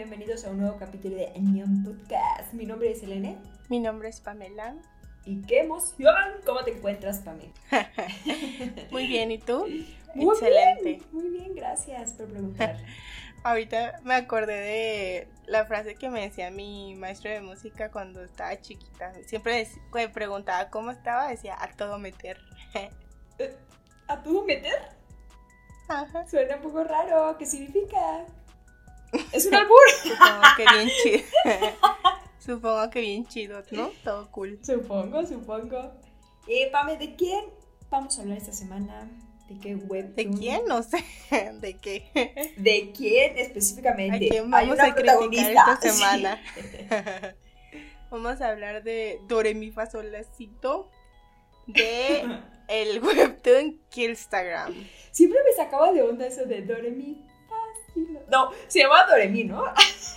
bienvenidos a un nuevo capítulo de Añón Podcast. Mi nombre es Elene. Mi nombre es Pamela. Y qué emoción. ¿Cómo te encuentras, Pamela? Muy bien, ¿y tú? Muy Excelente. muy bien, gracias por preguntar. Ahorita me acordé de la frase que me decía mi maestro de música cuando estaba chiquita. Siempre me preguntaba cómo estaba, decía a todo meter. ¿A todo meter? Ajá. Suena un poco raro. ¿Qué significa? Es un albur. Supongo que bien chido. supongo que bien chido, ¿no? Todo cool. Supongo, supongo. Eh, Pame, ¿de quién vamos a hablar esta semana? ¿De qué web? ¿De quién? No sé. ¿De qué? ¿De quién específicamente? ¿A quién vamos a criticar esta semana? vamos a hablar de Doremi Fasolacito de el webtoon Killstagram. Siempre me sacaba de onda eso de Doremi no, se llama Doremi, ¿no?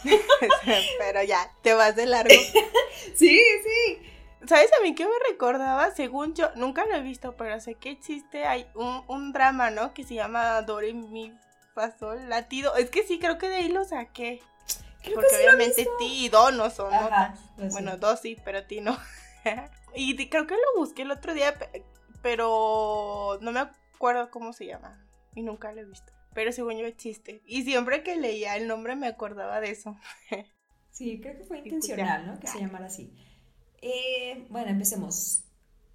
Pero ya, te vas de largo. sí, sí. ¿Sabes a mí qué me recordaba? Según yo, nunca lo he visto, pero sé que existe, hay un, un drama, ¿no? Que se llama Doremi Fasol Latido. Es que sí, creo que de ahí lo saqué. Porque obviamente ti y Do no son notas. Pues bueno, Do sí, pero ti no. y creo que lo busqué el otro día, pero no me acuerdo cómo se llama. Y nunca lo he visto pero según yo existe. Y siempre que leía el nombre me acordaba de eso. Sí, creo que fue intencional, ¿no? Que se llamara así. Eh, bueno, empecemos.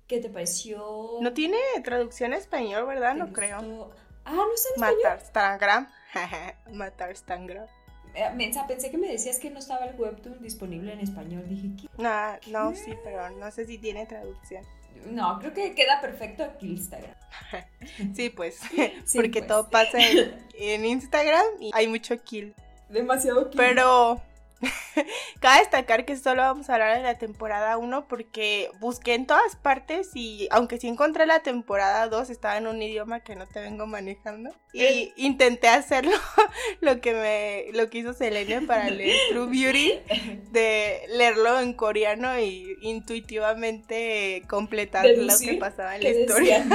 ¿Qué te pareció? No tiene traducción en español, ¿verdad? No creo. Ah, no sé en Matar Stangram. Matar Stangram. Eh, mensa, pensé que me decías que no estaba el webtoon disponible en español. Dije, ¿qué? No, no, sí, pero no sé si tiene traducción. No, creo que queda perfecto aquí Instagram. sí, pues. porque pues. todo pasa en, Instagram y hay mucho kill. Demasiado kill. Pero Cabe destacar que solo vamos a hablar de la temporada 1 porque busqué en todas partes y aunque sí encontré la temporada 2 estaba en un idioma que no te vengo manejando y eh. intenté hacerlo lo que me lo que hizo Selene para leer True Beauty de leerlo en coreano y intuitivamente completar lo que pasaba en la historia.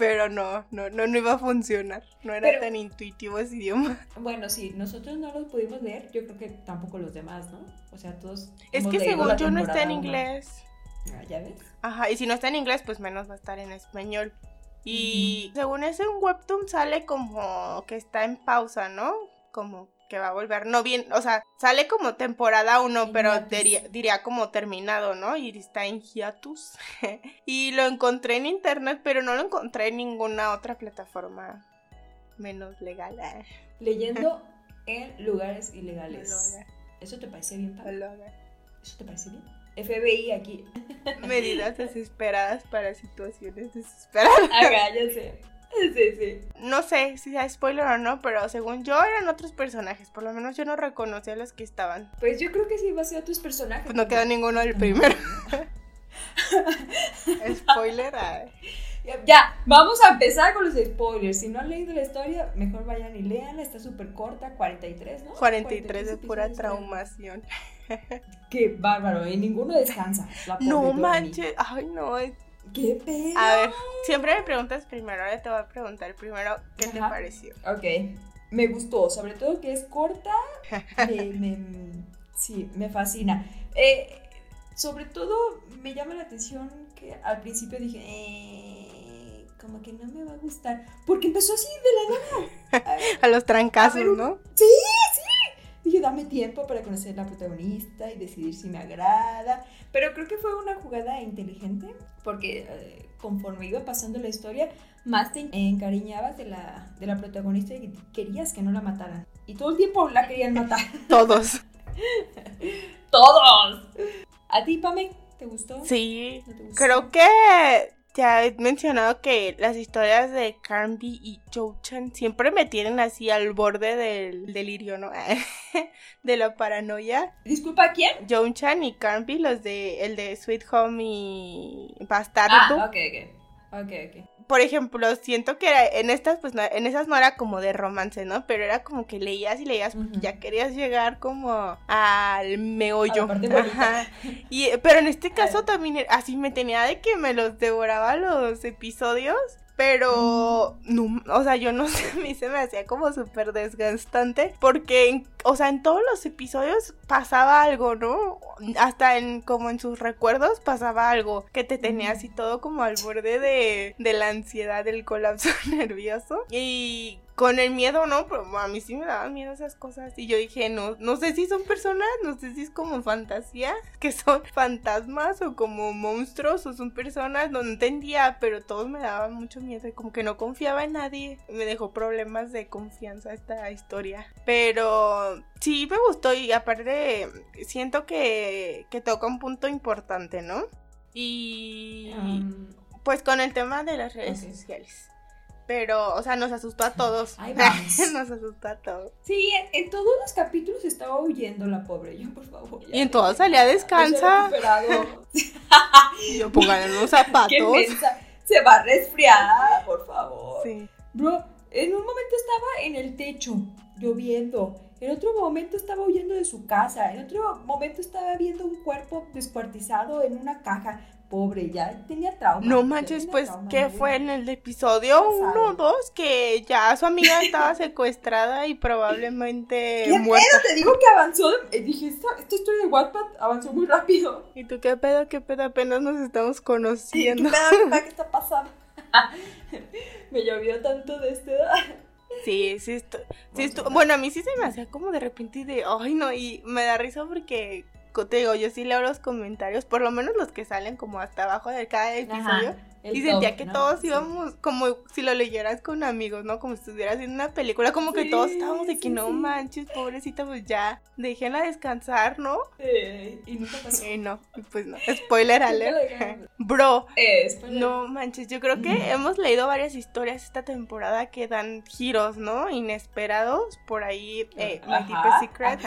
Pero no, no, no, no iba a funcionar. No era tan intuitivo ese idioma. Bueno, sí, nosotros no los pudimos leer, yo creo que tampoco los demás, ¿no? O sea, todos. Es que según yo no está en inglés. Ah, ¿Ya ves? Ajá, y si no está en inglés, pues menos va a estar en español. Y según ese un webtoon sale como que está en pausa, ¿no? Como que va a volver, no bien, o sea, sale como temporada 1, pero diría, como terminado, ¿no? Y está en hiatus. y lo encontré en internet, pero no lo encontré en ninguna otra plataforma menos legal. Leyendo en lugares ilegales. ¿Eso te parece bien, Pablo? ¿Eso te parece bien? FBI aquí. Medidas desesperadas para situaciones desesperadas. Agállate. Sí, sí. No sé si sea spoiler o no, pero según yo eran otros personajes. Por lo menos yo no reconocí a los que estaban. Pues yo creo que sí va a ser otros personajes. Pues no queda ninguno del primero. spoiler. Ya, vamos a empezar con los spoilers. Si no han leído la historia, mejor vayan y leanla. Está súper corta, 43, ¿no? 43, de pura traumación. Qué bárbaro, y ninguno descansa. no manches, ay no, es ¡Qué pedo! A ver, siempre me preguntas primero, ahora te voy a preguntar primero qué te pareció. Ok, me gustó, sobre todo que es corta, me, sí, me fascina. Eh, sobre todo me llama la atención que al principio dije, eh, como que no me va a gustar, porque empezó así de la nada. A, los trancazos, ¿no? Sí, sí. Dije, dame tiempo para conocer a la protagonista y decidir si me agrada. Pero creo que fue una jugada inteligente porque eh, conforme iba pasando la historia, más te encariñabas de la, de la protagonista y querías que no la mataran. Y todo el tiempo la querían matar. Todos. Todos. ¿A ti, Pame? ¿Te gustó? Sí. Creo que ya he mencionado que las historias de Carnby y Joe-chan siempre me tienen así al borde del delirio, ¿no? de la paranoia. ¿Disculpa quién? Joe-chan y Carnby, los de el de Sweet Home y Bastardo. Ah, ok, ok. Ok, ok por ejemplo, siento que en estas, pues en esas no era como de romance, ¿no? Pero era como que leías y leías porque ya querías llegar como al meollo. Ajá. Y, pero en este caso también así me tenía de que me los devoraba los episodios. Pero, no, o sea, yo no sé, a mí se me hacía como súper desgastante porque, o sea, en todos los episodios pasaba algo, ¿no? Hasta en, como en sus recuerdos pasaba algo que te tenía así todo como al borde de, de la ansiedad, del colapso nervioso. Y con el miedo, ¿no? Pero a mí sí me daban miedo esas cosas. Y yo dije, no, no sé si son personas, no sé si es como fantasía, que son fantasmas o como monstruos o son personas, no entendía, pero todos me daban mucho miedo y como que no confiaba en nadie. Me dejó problemas de confianza esta historia. Pero sí me gustó y aparte siento que, que toca un punto importante, ¿no? Y Um, pues con el tema de las redes sociales. Pero, o sea, nos asustó a todos. Vamos. nos asustó a todos. sí, en, en todos los capítulos estaba huyendo la pobre. Yo, por favor. ya Y en todos salía descansa. Y yo unos Qué zapatos. mensa. Se va a resfriar, por favor. Sí. Bro, en un momento estaba en el techo, lloviendo. En otro momento estaba huyendo de su casa. En otro momento estaba viendo un cuerpo descuartizado en una caja. Pobre, ya tenía trauma. No manches, pues, ¿qué ¿no? fue en el episodio Pasado. 1 o 2? Que ya su amiga estaba secuestrada y probablemente ¿Qué muerta. pedo? Te digo que avanzó. eh, Dije, esta, esta historia de Wattpad avanzó muy rápido. ¿Y tú qué pedo? ¿Qué pedo? Apenas nos estamos ¿Qué conociendo. pedo? ¿Qué está pasando? Me llovió tanto de este edad. Sí, sí, esto, sí ver. Bueno, a mí sí se me hacía como de repente de, ay no, y me da risa porque, te digo, yo sí leo los comentarios, por lo menos los que salen como hasta abajo de cada episodio. El Y top, sentía que ¿no? todos íbamos como si lo leyeras con amigos, ¿no? Como si estuvieras viendo una película, como que todos estábamos de que sí, no sí. manches, pobrecita, pues ya, déjenla descansar, ¿no? Eh, y nunca pasó. Y no, pues no, spoiler alert. Bro, Eh, spoiler. no manches, yo creo que hemos leído varias historias esta temporada que dan giros, ¿no? Inesperados, por ahí, eh, My Ajá. Deepest Secret.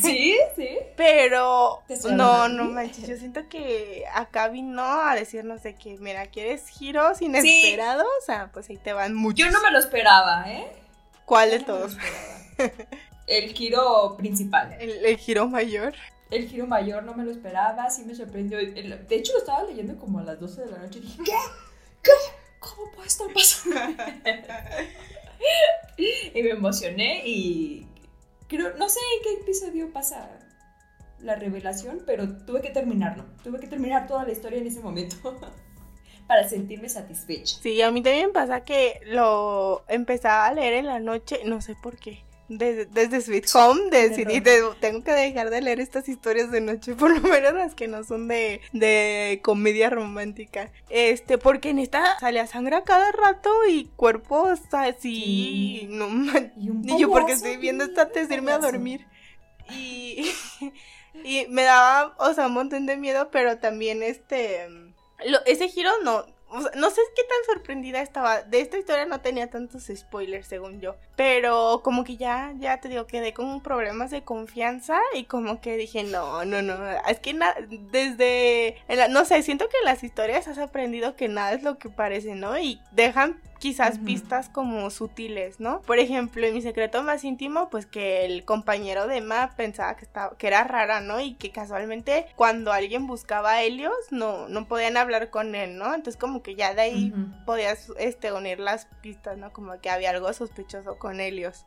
Sí, sí. Pero ¿Te suena no, no manches, yo siento que acá vino a decirnos de que, mira, ¿quieres giros inesperados? Ah, pues ahí te van muchos. Yo no me lo esperaba, ¿eh? ¿Cuál de no todos? El giro principal. El, el giro mayor. El giro mayor no me lo esperaba, sí me sorprendió. El- De hecho, lo estaba leyendo como a las 12 de la noche. Dije, ¿qué? ¿Qué? ¿Cómo puede estar pasando? y me emocioné y creo, no sé en qué episodio pasa la revelación, pero tuve que terminarlo. Tuve que terminar toda la historia en ese momento para sentirme satisfecha. Sí, a mí también pasa que lo empezaba a leer en la noche, no sé por qué. Desde, desde Sweet Home decidí, de- tengo que dejar de leer estas historias de noche, por lo menos las que no son de, de comedia romántica. Este, porque en esta salía sangre a cada rato y cuerpos así, Sí. no man- Y un Y yo porque estoy viendo esta antes de irme a dormir. Y, y me daba, o sea, un montón de miedo, pero también este, ese giro no, no sé qué tan sorprendida estaba. De esta historia no tenía tantos spoilers, según yo. Pero como que ya, ya te digo, quedé con problemas de confianza y como que dije, no, no, no. Es que desde, no sé, siento que en las historias has aprendido que nada es lo que parece, ¿no? Y dejan quizás pistas como sutiles, ¿no? Por ejemplo, en mi secreto más íntimo, pues que el compañero de Emma pensaba que estaba, que era rara, ¿no? Y que casualmente cuando alguien buscaba a Helios, no, no podían hablar con él, ¿no? Entonces como que ya de ahí podías este unir las pistas, ¿no? Como que había algo sospechoso con Helios.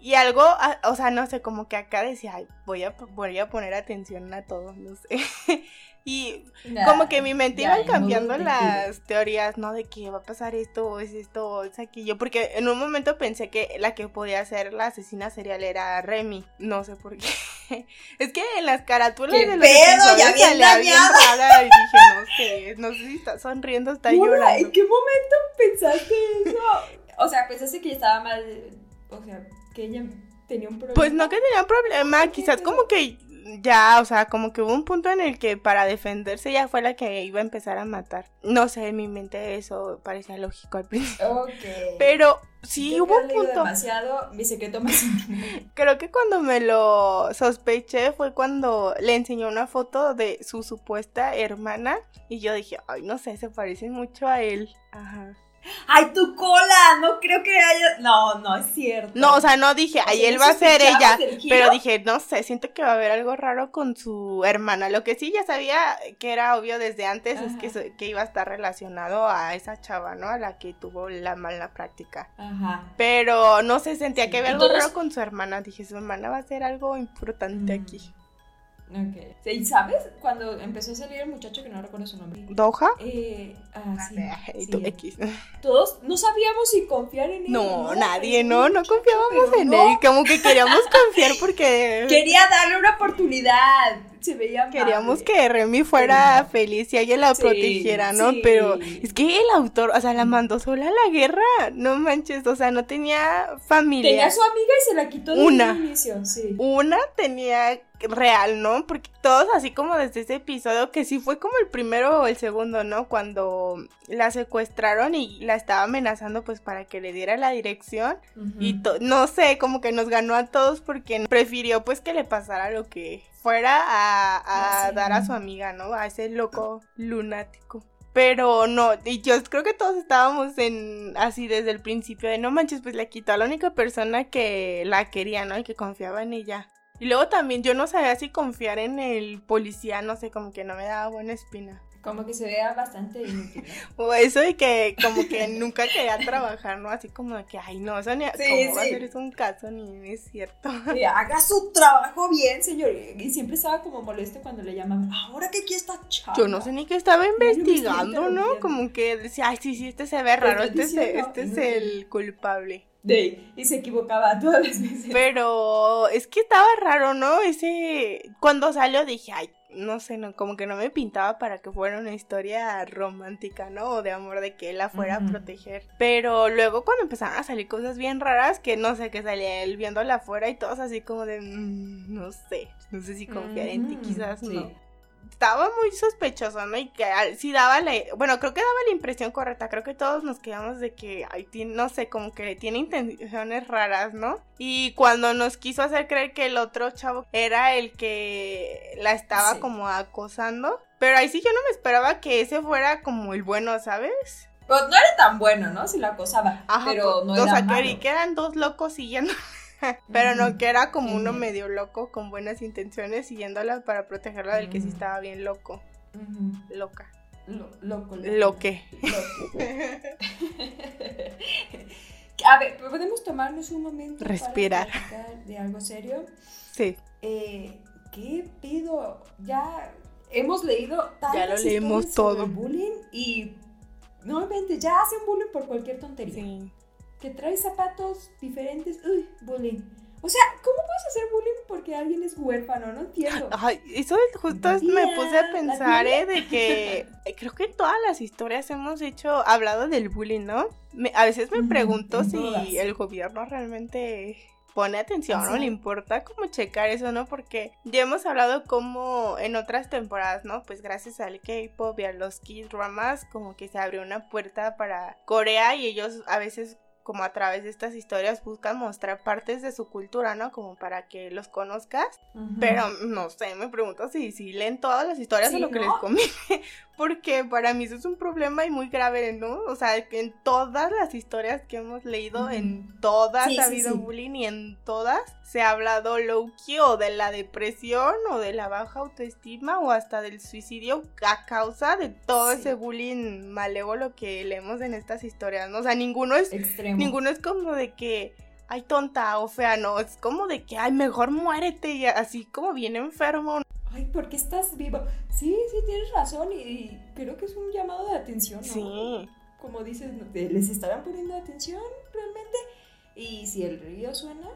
Y algo, o sea, no sé, como que acá decía, "Ay, voy a, voy a poner atención a todo, no sé. y como que mi mente Ya, iban cambiando las teorías, ¿no? De que va a pasar esto, o es esto, o es aquello. Porque en un momento pensé que la que podía ser la asesina serial era Remy. No sé por qué. es que en las carátulas ¡Qué de los pedo! Ya bien dañada. y dije, no sé, no sé si está sonriendo, está Morra, llorando. ¿En qué momento pensaste eso? O sea, pensaste que estaba mal. O sea, que ella tenía un problema. Pues no que tenía problema, quizás como que ya, o sea, como que hubo un punto en el que para defenderse ella fue la que iba a empezar a matar. No sé, en mi mente eso parecía lógico al principio. Ok. Pero sí Yo hubo un punto. demasiado, mi secreto más. Creo que cuando me lo sospeché fue cuando le enseñó una foto de su supuesta hermana y yo dije, ay, no sé, se parecen mucho a él. Ajá. Ay, tu cola, no creo que haya, no, no es cierto. No, o sea, no dije, ay, él ¿no va a ser ella, pero dije, no sé, siento que va a haber algo raro con su hermana. Lo que sí ya sabía que era obvio desde antes es que, que iba a estar relacionado a esa chava, ¿no? A la que tuvo la mala práctica. Ajá. Pero no sé, sentía Sí, que había algo raro con su hermana. Dije, su hermana va a ser algo importante Mm. aquí. Ok. ¿Y sabes? Cuando empezó a salir el muchacho que no recuerdo su nombre. ¿Doha? Eh, ah, sí. Y sí. X. Todos no sabíamos si confiar en él. No, nadie, no, no confiábamos en no. él. Como que queríamos confiar porque Quería darle una oportunidad. Se veía amable. queríamos que Remy fuera feliz y ella la Sí, protegiera, ¿no? sí. Pero es que el autor, o sea, la mandó sola a la guerra. No manches, o sea, no tenía familia. Tenía a su amiga y se la quitó desde Una. inicio. Sí. Una tenía real, ¿no? Porque todos así como desde ese episodio, que sí fue como el primero o el segundo, ¿no? Cuando la secuestraron y la estaba amenazando pues para que le diera la dirección. Y no sé, como que nos ganó a todos porque prefirió pues que le pasara lo que fuera a, a Ah, sí. dar a su amiga, ¿no? A ese loco lunático. Pero no, y yo creo que todos estábamos en así desde el principio de no manches, pues le quitó a la única persona que la quería, ¿no? Y que confiaba en ella. Y luego también yo no sabía si confiar en el policía, no sé, como que no me daba buena espina. Como que se vea bastante inútil. ¿no? O eso de que como que nunca quería trabajar, ¿no? Así como de que, ay, no, eso ni, Sí, ¿cómo va a sí. ser eso un caso? Ni es cierto. Y haga su trabajo bien, señor. Y siempre estaba como molesto cuando le llamaban. Ahora que aquí está chava. Yo no sé ni qué estaba investigando, ¿no? Como que decía, ay, sí, sí, este se ve raro, estoy este, es- este es inútil. el culpable. Y se equivocaba todas las veces. Pero es que estaba raro, ¿no? Ese, cuando salió dije, ay, no sé, no, como que no me pintaba para que fuera una historia romántica, ¿no? O de amor de que él la fuera a proteger. Pero luego cuando empezaron a salir cosas bien raras, que no sé, que salía él viéndola afuera y todos así como de, "Mm, no sé, no sé si confiar en ti, quizás sí. no. Estaba muy sospechoso, ¿no? Y que al- sí daba la, bueno, creo que daba la impresión correcta, creo que todos nos quedamos de que, ay, no sé, como que tiene intenciones raras, ¿no? Y cuando nos quiso hacer creer que el otro chavo era el que la estaba Sí. como acosando, pero ahí sí yo no me esperaba que ese fuera como el bueno, ¿sabes? Pues no era tan bueno, ¿no? Si la acosaba. Ajá, pero pues, no o era sea, que, malo. que eran dos locos siguiendo. Pero no, que era como uno medio loco con buenas intenciones siguiéndola para protegerla del que sí estaba bien loco, loca. Lo, loco, loco. Lo que. A ver, podemos tomarnos un momento Respirar. para de algo serio. Sí. Eh, ¿Qué pido? Ya hemos leído Ya lo leímos sobre todo. el bullying y nuevamente ya hacen bullying por cualquier tontería. Sí. Que trae zapatos diferentes, uy, bullying. O sea, ¿cómo puedes hacer bullying porque alguien es huérfano? No entiendo. Ay, eso es- justo me puse a ¿la pensar? ¿eh? De que creo que en todas las historias hemos hecho, hablado del bullying, ¿no? Me- a veces me pregunto si todas. el gobierno realmente pone atención o Ajá. le importa como checar eso, ¿no? Porque ya hemos hablado como en otras temporadas, ¿no? Pues gracias al K-pop y a los K-dramas, como que se abrió una puerta para Corea y ellos a veces como a través de estas historias buscan mostrar partes de su cultura, ¿no? Como para que los conozcas. Ujú. Pero no sé, me pregunto si, si leen todas las historias Sí, o lo que ¿no? les conviene. Porque para mí eso es un problema y muy grave, ¿no? O sea, que en todas las historias que hemos leído, Ujú. en todas Sí, ha sí, habido bullying y en todas se ha hablado low-key o de la depresión o de la baja autoestima o hasta del suicidio a causa de todo ese bullying malévolo que leemos en estas historias, ¿no? O sea, ninguno es Extremo. Ninguno es como de que, ay, tonta o fea, no. Es como de que, ay, mejor muérete. Y así como bien enfermo. Ay, ¿por qué estás vivo? Sí, sí, tienes razón y, y creo que es un llamado de atención, ¿no? Sí. Como dices, ¿no? ¿te- ¿les estarán poniendo atención realmente? Y si el río suena,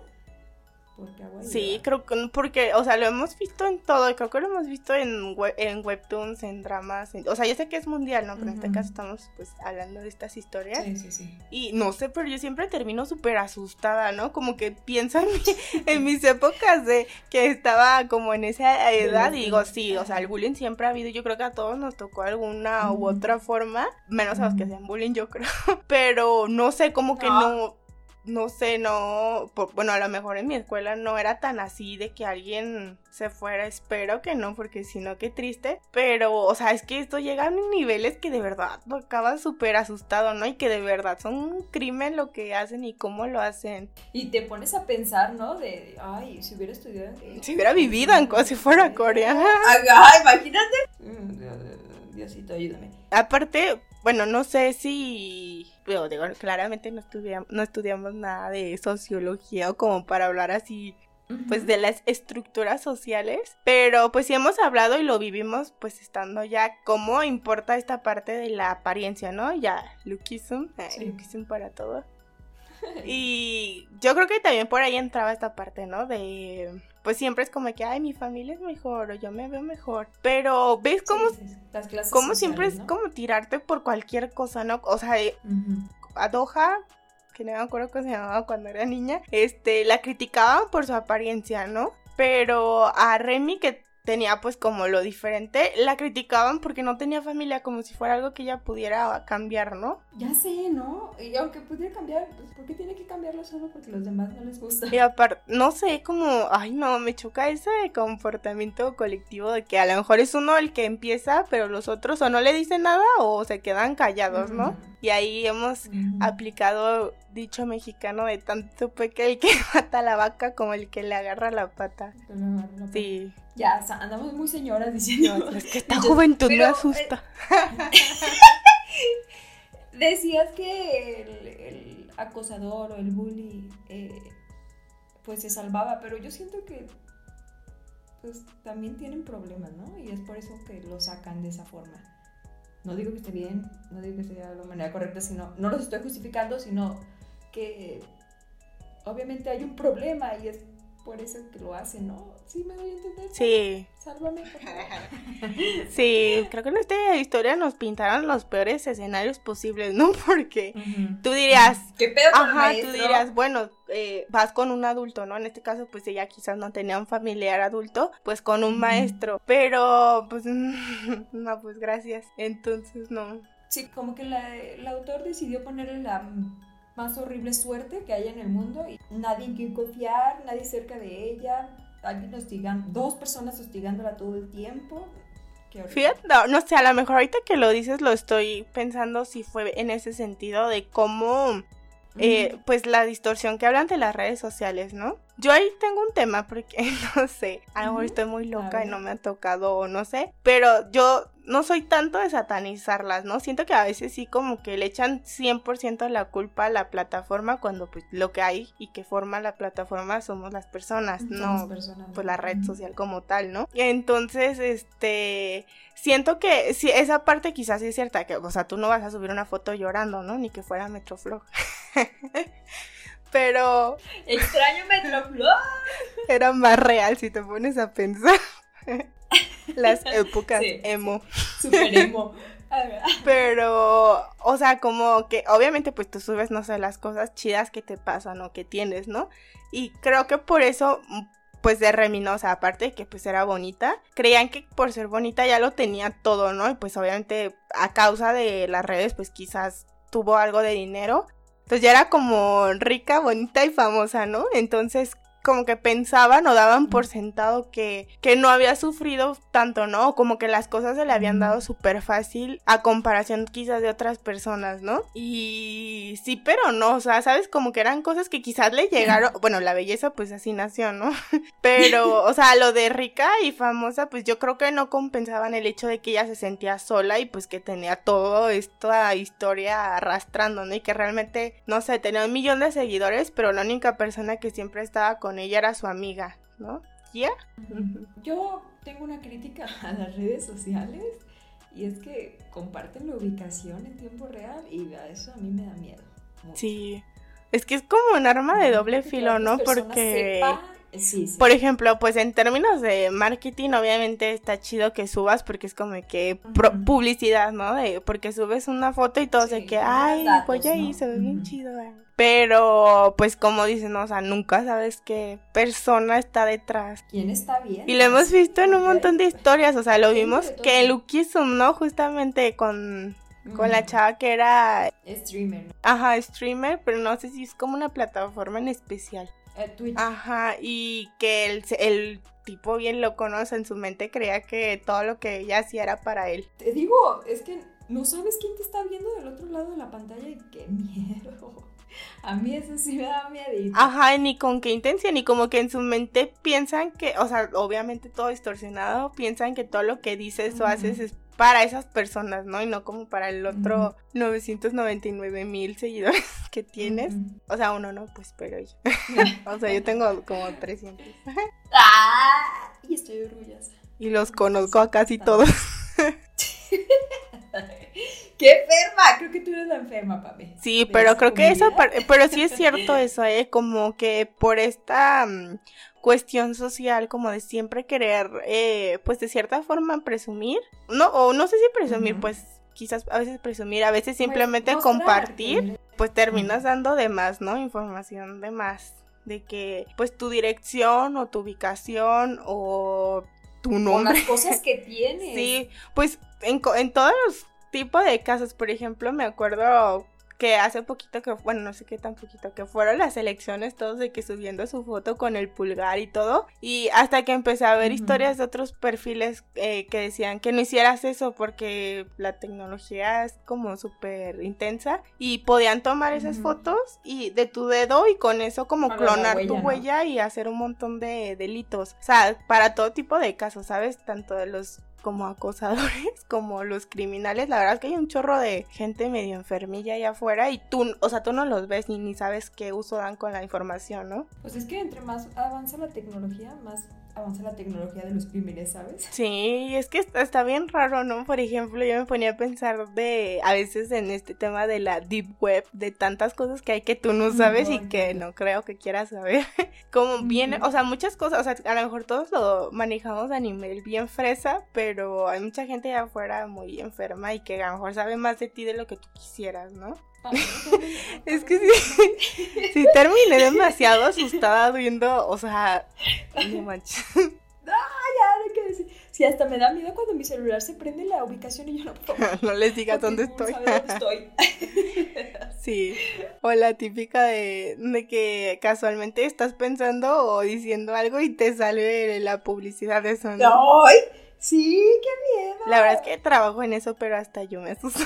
porque agua Sí, creo que, porque, o sea, lo hemos visto en todo. Creo que lo hemos visto en, en webtoons, en dramas. en- o sea, yo sé que es mundial, ¿no? Pero en este caso estamos, pues, hablando de estas historias. Sí, sí, sí. Y no sé, pero yo siempre termino súper asustada, ¿no? Como que pienso en, mi- en mis épocas de que estaba como en esa edad y digo, sí, o sea, el bullying siempre ha habido. Yo creo que a todos nos tocó alguna u otra forma, menos a los que hacían bullying, yo creo. Pero no sé, como que No. no. No sé, no, bueno, a lo mejor en mi escuela no era tan así de que alguien se fuera, espero que no, porque si no, qué triste, pero, o sea, es que esto llega a niveles que de verdad acaba súper asustado, ¿no? Y que de verdad son un crimen lo que hacen y cómo lo hacen. Y te pones a pensar, ¿no? De, ay, si hubiera estudiado... Si hubiera vivido en, si fuera coreana. Ay, imagínate. Mm, Diosito, ayúdame. Aparte, bueno, no sé si pero digo, claramente no estudiamos, no estudiamos nada de sociología o como para hablar así pues de las estructuras sociales, pero pues sí hemos hablado y lo vivimos pues estando ya cómo importa esta parte de la apariencia, ¿no? Ya, lookism, sí. para todo. y yo creo que también por ahí entraba esta parte, ¿no? De pues siempre es como que, ay, mi familia es mejor o yo me veo mejor. Pero ves cómo, cómo siempre es como tirarte por cualquier cosa, ¿no? O sea, a Doha, que no me acuerdo cómo se llamaba cuando era niña, este, la criticaban por su apariencia, ¿no? Pero a Remy, que tenía pues como lo diferente, la criticaban porque no tenía familia, como si fuera algo que ella pudiera cambiar, ¿no? Ya sé, ¿no? Y aunque pudiera cambiar, pues ¿por qué tiene que cambiarlo solo porque los demás no les gusta? Y aparte, no sé, como, ay no, me choca ese comportamiento colectivo de que a lo mejor es uno el que empieza, pero los otros o no le dicen nada o se quedan callados, ¿no? Y ahí hemos aplicado dicho mexicano de tanto que el que mata a la vaca como el que le agarra la pata. Sí. Ya, andamos muy señoras diciendo. es que esta juventud me asusta. decías que el, acosador o el bully eh, pues se salvaba, pero yo siento que pues también tienen problemas, ¿no? Y es por eso que lo sacan de esa forma. No digo que esté bien, no digo que sea la manera correcta, sino no los estoy justificando, sino que obviamente hay un problema y es por eso que lo hacen, ¿no? Sí, me doy a entender. Sí. Sálvame, por Sí, creo que en esta historia nos pintaron los peores escenarios posibles, ¿no? Porque tú dirías. ¿Qué pedo Ajá, tú dirías, bueno, eh, vas con un adulto, ¿no? En este caso, pues ella quizás no tenía un familiar adulto, pues con un maestro. Pero, pues, no, pues gracias. Entonces, no. Sí, como que la, el autor decidió ponerle la más horrible suerte que hay en el mundo y nadie en quien confiar, nadie cerca de ella, alguien hostigando, dos personas hostigándola todo el tiempo. Fíjate, no, no sé, a lo mejor ahorita que lo dices lo estoy pensando si fue en ese sentido de cómo, eh, pues la distorsión que hablan de las redes sociales, ¿no? Yo ahí tengo un tema porque no sé, a lo mejor estoy muy loca y no me ha tocado o no sé, pero yo no soy tanto de satanizarlas, ¿no? Siento que a veces sí como que le echan 100% la culpa a la plataforma cuando pues lo que hay y que forma la plataforma somos las personas, no pues la red social como tal, ¿no? Entonces, este, siento que sí, esa parte quizás sí es cierta, que o sea, tú no vas a subir una foto llorando, ¿no? Ni que fuera Metroflog. Pero. Extraño Metroflog. Era más real si te pones a pensar. Las épocas emo. Super emo. Pero, o sea, como que obviamente pues tú subes, no sé, las cosas chidas que te pasan o que tienes, ¿no? Y creo que por eso, pues de Remy, O sea, aparte de que pues era bonita, creían que por ser bonita ya lo tenía todo, ¿no? Y pues obviamente a causa de las redes, pues quizás tuvo algo de dinero, entonces ya era como rica, bonita y famosa, ¿no? Entonces como que pensaban o daban por sentado que, que no había sufrido tanto, ¿no? Como que las cosas se le habían dado súper fácil a comparación quizás de otras personas, ¿no? Y sí, pero no, o sea, ¿sabes? Como que eran cosas que quizás le llegaron, bueno, la belleza pues así nació, ¿no? Pero, o sea, lo de rica y famosa, pues yo creo que no compensaban el hecho de que ella se sentía sola y pues que tenía todo esta historia arrastrando, ¿no? Y que realmente, no sé, tenía un millón de seguidores, pero la única persona que siempre estaba con ella era su amiga, ¿no? ¿Ya? Yo tengo una crítica a las redes sociales y es que comparten la ubicación en tiempo real y a eso a mí me da miedo. Sí, es que es como un arma de doble filo, ¿no? Porque... Por ejemplo, pues en términos de marketing, obviamente está chido que subas porque es como que publicidad, ¿no? De, porque subes una foto y todo se que, ay, pues ahí se ve bien chido. ¿eh? Pero, pues como dicen, o sea, nunca sabes qué persona está detrás. ¿Quién está bien? Y lo hemos visto en un montón de historias, o sea, lo vimos que en Lukisum, ¿no? Justamente con con la chava que era, Streamer, ¿no? ajá, streamer, pero no sé si es como una plataforma en especial. Twitch. Ajá, y que el, el tipo bien lo conoce en su mente creía que todo lo que ella hacía era para él. Te digo, es que no sabes quién te está viendo del otro lado de la pantalla y qué miedo. A mí eso sí me da miedo. Ajá, ni con qué intención, ni como que en su mente piensan que, o sea, obviamente todo distorsionado, piensan que todo lo que dices o haces es para esas personas, ¿no? Y no como para el otro 999 mil seguidores que tienes. O sea, uno no, pues, pero yo. o sea, yo tengo como 300. ¡Ah! Y estoy orgullosa. Y los conozco a casi todos. ¡Qué enferma! Creo que tú eres la enferma, papi. Sí, pero creo que esa parte, pero sí es cierto eso, ¿eh? Como que por esta um, cuestión social, como de siempre querer, eh, pues de cierta forma presumir, no, o no sé si presumir, uh -huh. pues quizás a veces presumir, a veces simplemente pues compartir, pues terminas dando de más, ¿no? Información de más, de que pues tu dirección o tu ubicación o tu nombre. O las cosas que tienes. Sí, pues en, en todos los tipos de casos, por ejemplo, me acuerdo que hace poquito que, bueno, no sé qué tan poquito, que fueron las elecciones todos de que subiendo su foto con el pulgar y todo, y hasta que empecé a ver uh -huh. historias de otros perfiles eh, que decían que no hicieras eso porque la tecnología es como súper intensa y podían tomar esas uh -huh. fotos y de tu dedo y con eso como para clonar huella, tu huella ¿no? y hacer un montón de delitos, o sea, para todo tipo de casos, ¿sabes? Tanto de los como acosadores, como los criminales. La verdad es que hay un chorro de gente medio enfermilla allá afuera y tú, o sea, tú no los ves ni, ni sabes qué uso dan con la información, ¿no? Pues es que entre más avanza la tecnología, más avanza la tecnología de los crímenes, ¿sabes? Sí, es que está, está, bien raro, ¿no? Por ejemplo, yo me ponía a pensar de, a veces en este tema de la deep web, de tantas cosas que hay que tú no sabes no, y que no creo que quieras saber. Como viene, o sea, muchas cosas, o sea, a lo mejor todos lo manejamos a nivel bien fresa, pero hay mucha gente allá afuera muy enferma y que a lo mejor sabe más de ti de lo que tú quisieras, ¿no? Es que sí, sí terminé demasiado asustada viendo, o sea, no manches. Ah, ya, no decir. Sí, hasta me da miedo cuando mi celular se prende la ubicación y yo no puedo. no les digas dónde estoy. dónde estoy. sí. O la típica de, de que casualmente estás pensando o diciendo algo y te sale la publicidad de eso. ¿no? ¡Ay! Sí, qué miedo. La verdad es que trabajo en eso, pero hasta yo me asusto.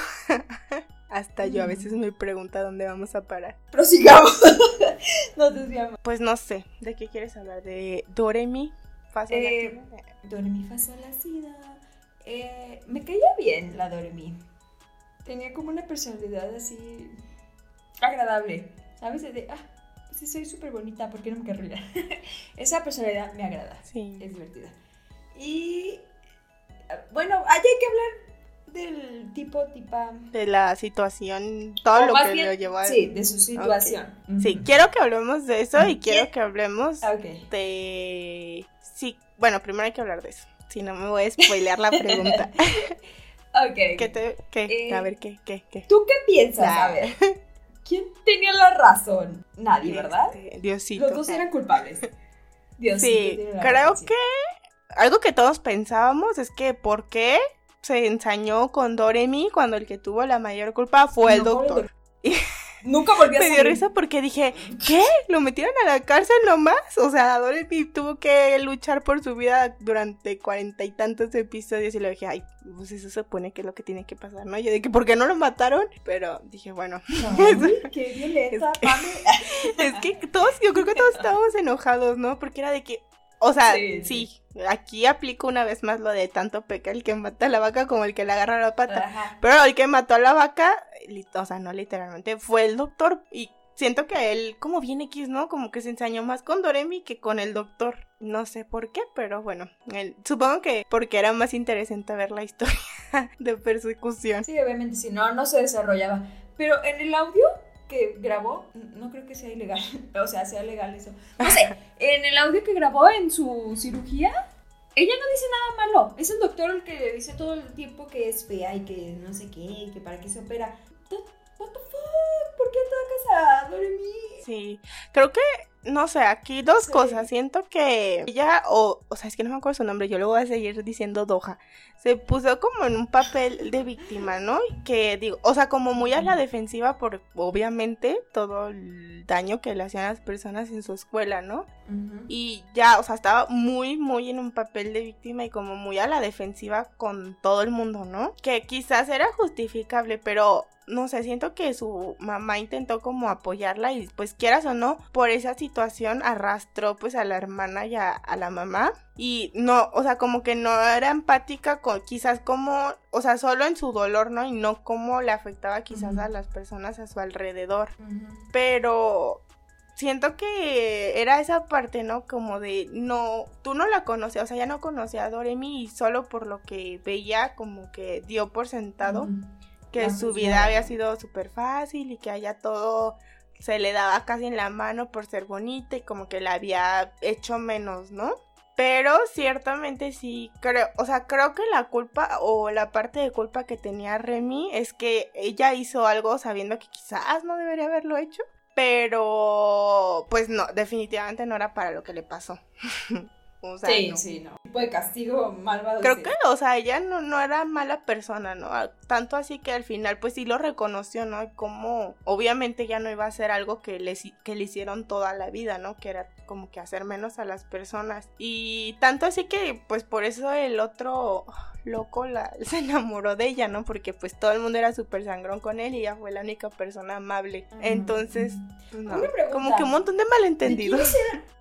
Hasta yo a veces me pregunto dónde vamos a parar. Prosigamos. Nos desviamos. Pues no sé, ¿de qué quieres hablar? ¿De Doremi? Sol eh, Doremi fa sol la sida. Eh, me caía bien la Doremi. Tenía como una personalidad así agradable. ¿Sabes? De, ah, sí soy súper bonita, ¿por qué no me querría? Esa personalidad me agrada. Sí. Es divertida. Y bueno, allá hay que hablar del tipo, tipa. De la situación, todo lo que bien, lo llevó a... Sí, de su situación. Okay. Uh -huh. Sí, quiero que hablemos de eso y quiero que hablemos okay. de... Sí, bueno, primero hay que hablar de eso. Si no me voy a spoilear la pregunta. ok. ¿Qué te, qué? Eh, a ver, ¿qué, qué, qué? ¿Tú qué piensas? Nah. A ver. ¿Quién tenía la razón? Nadie, ¿verdad? Este, Diosito. Los dos eran culpables. Diosito sí, creo que algo que todos pensábamos es que ¿por qué se ensañó con Doremi cuando el que tuvo la mayor culpa fue el no, doctor. Y Nunca volví a Me dio risa porque dije, ¿qué? ¿Lo metieron a la cárcel nomás? O sea, Doremi tuvo que luchar por su vida durante cuarenta y tantos episodios y le dije, ay, pues eso se supone que es lo que tiene que pasar, ¿no? Yo dije, ¿por qué no lo mataron? Pero dije, bueno. Ay, qué violenta, es que, es que todos, yo creo que todos estábamos enojados, ¿no? Porque era de que, o sea, sí, sí, sí, aquí aplico una vez más lo de tanto peca el que mata a la vaca como el que le agarra la pata. Ajá. Pero el que mató a la vaca, o sea, no literalmente, fue el doctor. Y siento que él, como bien X, ¿no? Como que se ensañó más con Doremi que con el doctor. No sé por qué, pero bueno, él, supongo que porque era más interesante ver la historia de persecución. Sí, obviamente, si no, no se desarrollaba. Pero en el audio que grabó, no creo que sea ilegal, o sea, sea legal eso. No sé, en el audio que grabó en su cirugía, ella no dice nada malo. Es el doctor el que le dice todo el tiempo que es fea y que no sé qué, que para qué se opera. What the fuck? ¿Por qué atacas a Doremi? Sí, creo que no sé, aquí dos cosas. Siento que ella, o, o sea, es que no me acuerdo su nombre, yo lo voy a seguir diciendo Doha. Se puso como en un papel de víctima, ¿no? Que digo, o sea, como muy a la defensiva por, obviamente, todo el daño que le hacían las personas en su escuela, ¿no? Y ya, o sea, estaba muy, muy en un papel de víctima y como muy a la defensiva con todo el mundo, ¿no? Que quizás era justificable, pero no sé, siento que su mamá intentó como apoyarla y pues quieras o no, por esa situación arrastró pues a la hermana y a, la mamá y no, o sea, como que no era empática con quizás como, o sea, solo en su dolor, ¿no? Y no cómo le afectaba quizás a las personas a su alrededor. Pero siento que era esa parte, ¿no? Como de, no, tú no la conocías, o sea, ya no conocía a Doremi y solo por lo que veía como que dio por sentado que su vida había sido súper fácil y que haya todo se le daba casi en la mano por ser bonita y como que la había hecho menos, ¿no? Pero ciertamente sí, creo, o sea, creo que la culpa o la parte de culpa que tenía Remy es que ella hizo algo sabiendo que quizás no debería haberlo hecho, pero pues no, definitivamente no era para lo que le pasó. sí, sí, no. Tipo de castigo malvado. Creo que, o sea, ella no, no era mala persona, ¿no? Tanto así que al final, pues sí lo reconoció, ¿no? Como, obviamente ya no iba a ser algo que le, que le hicieron toda la vida, ¿no? Que era como que hacer menos a las personas. Y tanto así que, pues por eso el otro loco la, se enamoró de ella, ¿no? Porque pues todo el mundo era súper sangrón con él y ella fue la única persona amable. Entonces, pues, como que un montón de malentendidos.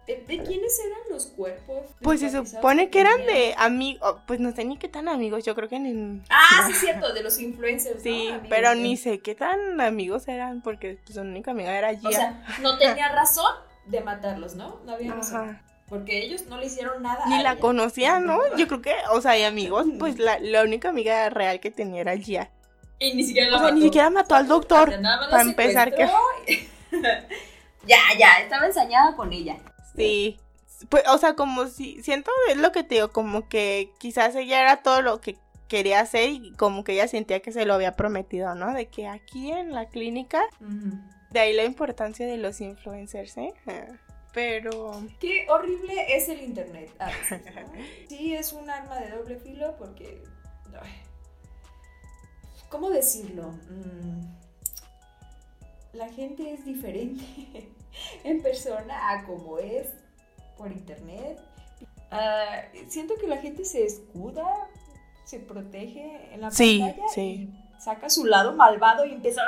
¿De quiénes eran los cuerpos? Pues se supone que eran de amigos, pues no sé ni qué tan amigos, yo creo que en... Ah, sí, cierto, de los influencers. Sí, pero ni sé qué tan amigos eran, porque pues, su única amiga era Gia. O sea, no tenía razón de matarlos, ¿no? No había razón. Porque ellos no le hicieron nada. Ni la conocían, ¿no? Yo creo que, o sea, y amigos, pues la, la única amiga real que tenía era Gia. Y ni siquiera la o sea, ni siquiera mató al doctor. Para empezar que... ya, ya, estaba ensañada con ella. Sí. Pues, o sea, como si, siento, es lo que te digo, como que quizás ella era todo lo que quería hacer y como que ella sentía que se lo había prometido, ¿no? De que aquí en la clínica, de ahí la importancia de los influencers, ¿eh? Pero... Qué horrible es el Internet. Sí, es un arma de doble filo porque... ¿Cómo decirlo? Mm, la gente es diferente. en persona a como es por internet. Ah, siento que la gente se escuda, se protege en la pantalla sí. y saca su lado malvado y empieza,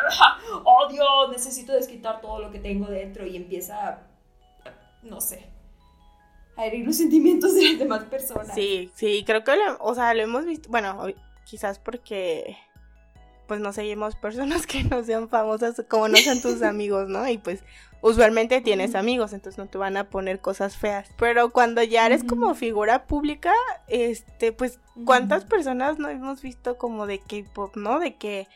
oh Dios, necesito desquitar todo lo que tengo dentro y empieza, no sé, a herir los sentimientos de las demás personas. Sí, sí, creo que, o sea, lo hemos visto, bueno, quizás porque pues no seguimos personas que no sean famosas como no sean tus amigos, ¿no? Y pues usualmente tienes amigos, entonces no te van a poner cosas feas. Pero cuando ya eres como figura pública, este, pues, ¿cuántas personas no hemos visto como de K-pop, ¿no? De que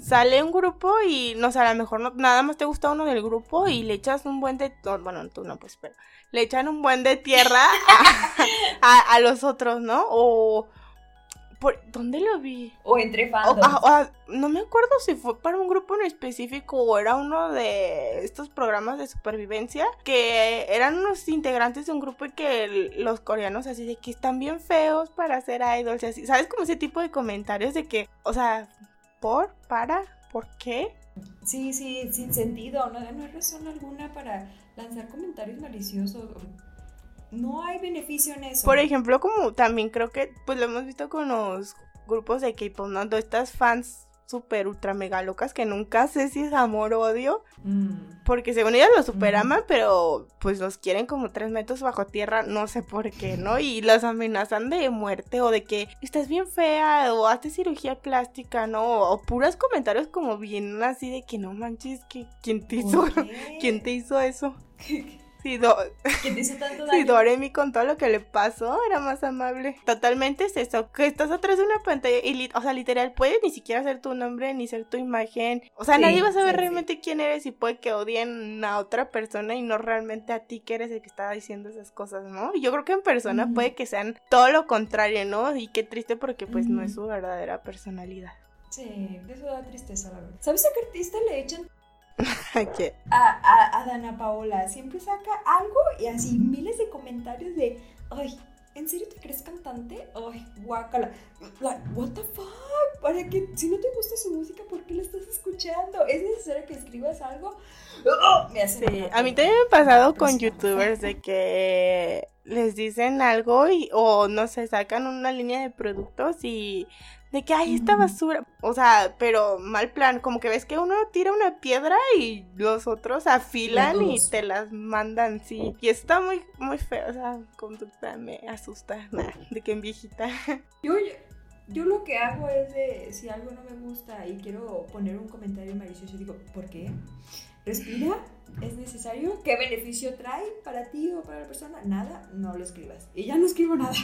sale un grupo y, no sé, a lo mejor no, nada más te gusta uno del grupo y le echas un buen de, bueno, tú no, pues, pero le echan un buen de tierra a, a los otros, ¿no? O ¿Dónde lo vi? O entre fans. Ah, ah, no me acuerdo si fue para un grupo en específico o era uno de estos programas de supervivencia que eran unos integrantes de un grupo y que los coreanos así de que están bien feos para ser idols y así. ¿Sabes? Como ese tipo de comentarios de que, o sea, ¿por? ¿Para? ¿Por qué? Sí, sí, sin sentido. No, no hay razón alguna para lanzar comentarios maliciosos no hay beneficio en eso. Por ejemplo, como también creo que, pues lo hemos visto con los grupos de K-pop, ¿no? Estas fans súper ultra mega locas que nunca sé si es amor o odio. Mm. Porque según ellas los super aman, pero pues los quieren como tres metros bajo tierra, no sé por qué, ¿no? Y los amenazan de muerte o de que estás bien fea o hazte cirugía plástica, ¿no? O, puros comentarios como bien así de que no manches, que ¿quién te hizo? ¿Quién te hizo eso? Sí, Do Doremi con todo lo que le pasó era más amable. Totalmente es eso, que estás atrás de una pantalla y, o sea, literal, puede ni siquiera ser tu nombre ni ser tu imagen. O sea, nadie va a saber realmente quién eres y puede que odien a otra persona y no realmente a ti que eres el que estaba diciendo esas cosas, ¿no? Yo creo que en persona puede que sean todo lo contrario, ¿no? Y qué triste porque pues no es su verdadera personalidad. Sí, eso da tristeza, la verdad. ¿Sabes a qué artista le echan ¿Qué? A, a, a Dana Paola. Siempre saca algo y así miles de comentarios de, ay, ¿en serio te crees cantante? Ay, guácala. Like, what the fuck? ¿Para qué? Si no te gusta su música, ¿por qué la estás escuchando? ¿Es necesario que escribas algo? Oh, me hace Sí, enojar a mí también me ha pasado con Impresionante. youtubers de que les dicen algo y, o no sé, sacan una línea de productos y de que, ay, esta basura, o sea, pero mal plan, como que ves que uno tira una piedra y los otros afilan y te las mandan, sí, y está muy, muy feo, o sea, conducta me asusta, nah, de que en viejita. Yo, yo lo que hago es de, si algo no me gusta y quiero poner un comentario malicioso, digo, ¿por qué? Respira, ¿es necesario? ¿Qué beneficio trae para ti o para la persona? Nada, no lo escribas. Y ya no escribo nada,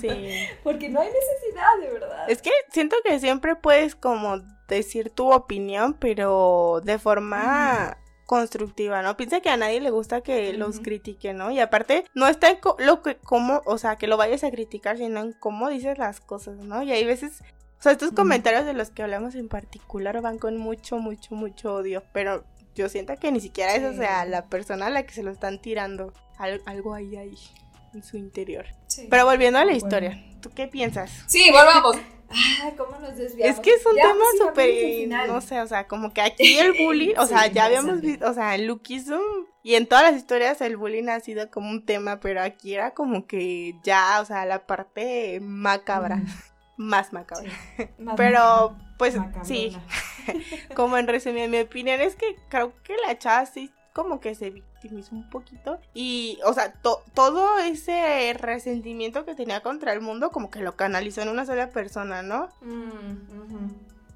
Sí. porque no hay necesidad, de verdad. Es que siento que siempre puedes como decir tu opinión, pero de forma constructiva, ¿no? Piensa que a nadie le gusta que los critiquen, ¿no? Y aparte, no está en lo que, cómo, o sea, que lo vayas a criticar, sino en cómo dices las cosas, ¿no? Y hay veces, o sea, estos comentarios de los que hablamos en particular van con mucho, mucho, mucho odio, pero yo siento que ni siquiera Sí. sea la persona a la que se lo están tirando. Al- algo ahí, ahí, en su interior. Sí. Pero volviendo a la historia, ¿tú qué piensas? Sí, volvamos. Ay, ¿cómo nos desviamos? Es que es un Ya, tema sí, súper, no sé, o sea, como que aquí el bullying, o sea, Sí, ya habíamos visto, o sea, en Lookism y en todas las historias el bullying ha sido como un tema, pero aquí era como que ya, o sea, la parte macabra, más macabra. Sí, más Pero, pues, macabrona. sí, como en resumen, mi opinión es que creo que la chava sí como que se victimizó un poquito y, o sea, to- todo ese resentimiento que tenía contra el mundo como que lo canalizó en una sola persona, ¿no? Mm.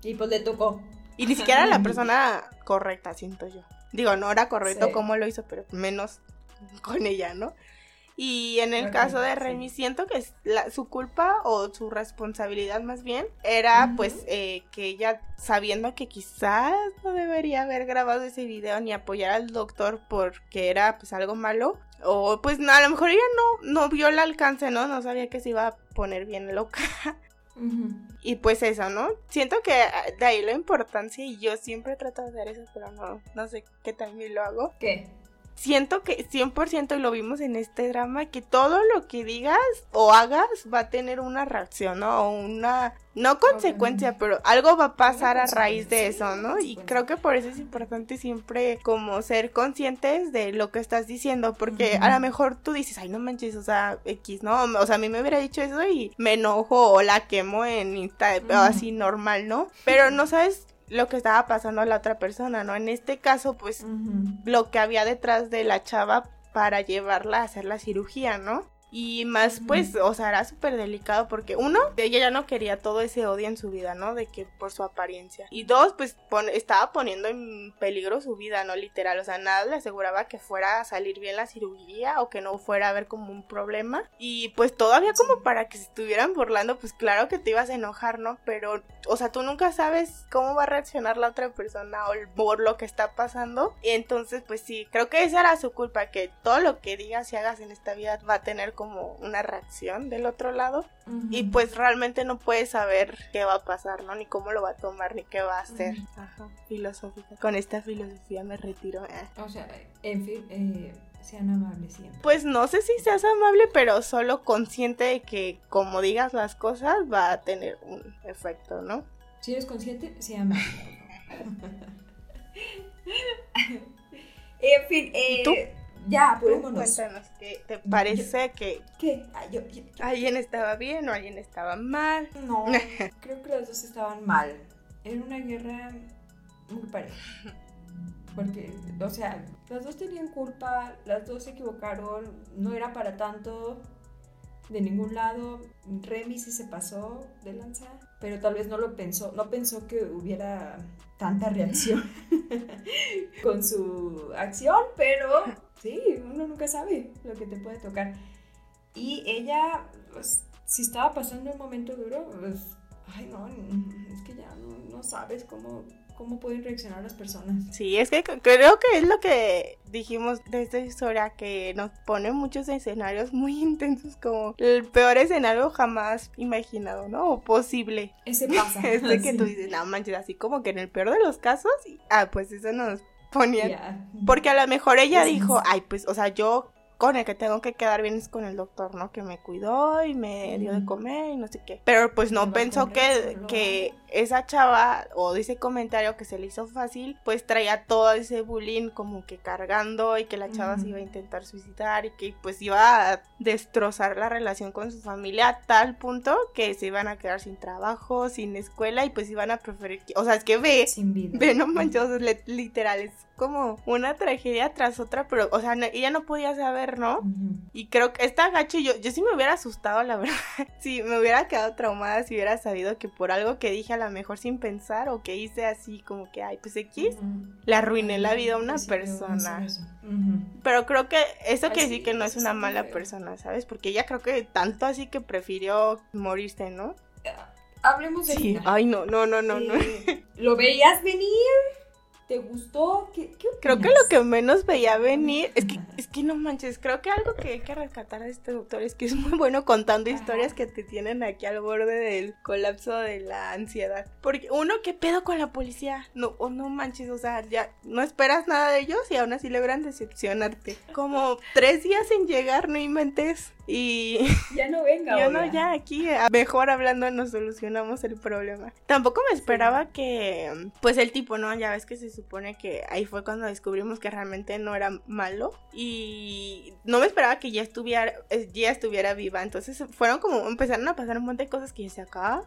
Y pues le tocó. Y ni siquiera la persona correcta, siento yo. Digo, no era correcto Sí. como lo hizo, pero menos con ella, ¿no? Y en el caso de sí. Remy, siento que la- su culpa o su responsabilidad más bien era pues eh, que ella, sabiendo que quizás no debería haber grabado ese video ni apoyar al doctor porque era pues algo malo, o pues no, a lo mejor ella no, no vio el alcance, ¿no? No sabía que se iba a poner bien loca. Y pues eso, ¿no? Siento que ah, de ahí la importancia y yo siempre trato de hacer eso, pero no, no sé qué también lo hago. ¿Qué? Siento que 100% y lo vimos en este drama, que todo lo que digas o hagas va a tener una reacción, ¿no? O una, no consecuencia, pero algo va a pasar a raíz de eso, ¿no? Y consecuencia. creo que por eso es importante siempre como ser conscientes de lo que estás diciendo, porque a lo mejor tú dices, ay, no manches, o sea, X, ¿no? O sea, a mí me hubiera dicho eso y me enojo o la quemo en Insta, así normal, ¿no? Pero no sabes lo que estaba pasando a la otra persona, ¿no? En este caso, pues lo que había detrás de la chava para llevarla a hacer la cirugía, ¿no? Y más, pues, o sea, era súper delicado porque uno, ella ya no quería todo ese odio en su vida, ¿no? De que por su apariencia. Y dos, pues, pon- estaba poniendo en peligro su vida, ¿no? Literal, o sea, nada le aseguraba que fuera a salir bien la cirugía o que no fuera a haber como un problema. Y pues todavía como para que se estuvieran burlando, pues claro que te ibas a enojar, ¿no? Pero, o sea, tú nunca sabes cómo va a reaccionar la otra persona o por lo que está pasando. Y entonces, pues sí, creo que esa era su culpa, que todo lo que digas y hagas en esta vida va a tener como una reacción del otro lado. Y pues realmente no puedes saber qué va a pasar, ¿no? Ni cómo lo va a tomar, ni qué va a hacer. Ajá, filosófica. Con esta filosofía me retiro. eh. O sea, en fin, eh, sean amables siempre. Pues no sé si seas amable, pero solo consciente de que como digas las cosas va a tener un efecto, ¿no? Si eres consciente, sea amable. en fin, eh, ¿Y tú? Ya, apurémonos. cuéntanos, ¿qué te parece que ¿Qué? Ay, yo- yo- yo- alguien estaba bien o alguien estaba mal? No, creo que los dos estaban mal. Era una guerra muy pareja. Porque, o sea, las dos tenían culpa, las dos se equivocaron, no era para tanto de ningún lado. Remy sí se pasó de lanza, pero tal vez no lo pensó, no pensó que hubiera tanta reacción con su acción, pero sí, uno nunca sabe lo que te puede tocar. Y ella, pues, si estaba pasando un momento duro, pues, ay no, es que ya no, no sabes cómo, cómo pueden reaccionar las personas. Sí, es que creo que es lo que dijimos de esta historia, que nos pone muchos escenarios muy intensos, como el peor escenario jamás imaginado, ¿no? O posible. Ese pasa. Es de que Sí. tú dices, no manches, así como que en el peor de los casos, ah, pues eso nos ponían. Porque a lo mejor ella Pues, dijo, ay, pues, o sea, yo con el que tengo que quedar bien es con el doctor, ¿no? Que me cuidó y me dio de comer y no sé qué. Pero pues no pensó que, que esa chava o de ese comentario que se le hizo fácil, pues traía todo ese bullying como que cargando y que la chava se iba a intentar suicidar y que pues iba a destrozar la relación con su familia a tal punto que se iban a quedar sin trabajo, sin escuela y pues iban a preferir, o sea, es que ve, Sin vida. Ve, no manches, literal, es como una tragedia tras otra, pero, o sea, no- ella no podía saber, ¿no? Y creo que esta gacho, yo, yo sí me hubiera asustado, la verdad. Sí, me hubiera quedado traumada si hubiera sabido que por algo que dije lo mejor sin pensar o que hice así como que, ay, pues X, Ujú. le arruiné la vida a una sí, persona. Pero creo que eso quiere sí, decir que no es una mala feo. persona, ¿sabes? Porque ella creo que tanto así que prefirió morirse, ¿no? Hablemos de Sí. Ay, no, no, no, no, no. Eh, ¿Lo veías venir? ¿Te gustó? ¿Qué, qué Creo que lo que menos veía venir es que, es que no manches, creo que algo que hay que rescatar de este doctor es que es muy bueno contando Ajá. historias que te tienen aquí al borde del colapso de la ansiedad. Porque uno, ¿qué pedo con la policía? No, o no manches, o sea, ya no esperas nada de ellos y aún así logran decepcionarte. Como tres días sin llegar, no inventes. Y Ya no venga. yo no, ya aquí, mejor hablando, nos solucionamos el problema. Tampoco me esperaba que, pues el tipo, ¿no? Ya ves que se supone que ahí fue cuando descubrimos que realmente no era malo. Y no me esperaba que ya estuviera, eh, ya estuviera viva. Entonces fueron como, empezaron a pasar un montón de cosas que yo decía acá.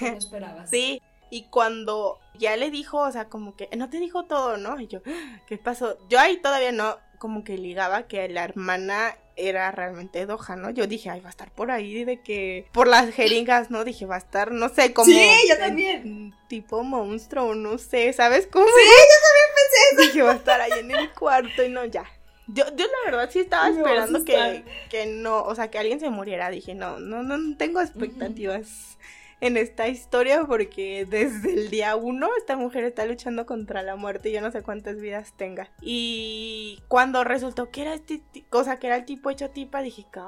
No esperabas. Sí. Y cuando ya le dijo, o sea, como que no te dijo todo, ¿no? Y yo, "Ah, ¿qué pasó? Yo ahí todavía no, como que ligaba que la hermana era realmente Doja, ¿no? Yo dije, ay, va a estar por ahí de que, por las jeringas, ¿no? Dije, va a estar, no sé, como... Sí, yo también. Tipo monstruo, no sé, ¿sabes cómo? Sí, yo también pensé eso. Dije, va a estar ahí en el cuarto y no, ya. Yo, yo la verdad sí estaba esperando que, que no, o sea, que alguien se muriera. Dije, no, no, no, no tengo expectativas en esta historia porque desde el día uno esta mujer está luchando contra la muerte y yo no sé cuántas vidas tenga. Y cuando resultó que era este, cosa que era el tipo hecho tipa, dije, ¿qué?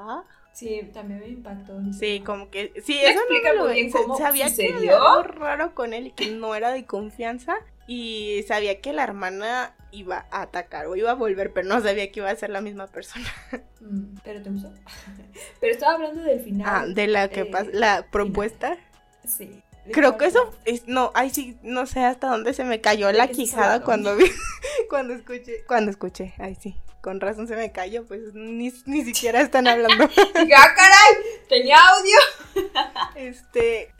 Sí, también me impactó. Sí, como que, sí, ¿Me eso no explica me lo muy bien cómo sabía que había algo raro con él y que no era de confianza y sabía que la hermana iba a atacar o iba a volver, pero no sabía que iba a ser la misma persona. Mm, ¿Pero te gustó? Pero estaba hablando del final. Ah, de la que eh, pasa, la propuesta. Sí. Creo que eso es, no, ay sí, no sé hasta dónde se me cayó ¿De la quijada cuando vi, cuando escuché, cuando escuché, ay sí, con razón se me cayó, pues ni, ni siquiera están hablando. Dije, ¡ah, caray! ¡Tenía audio! Este,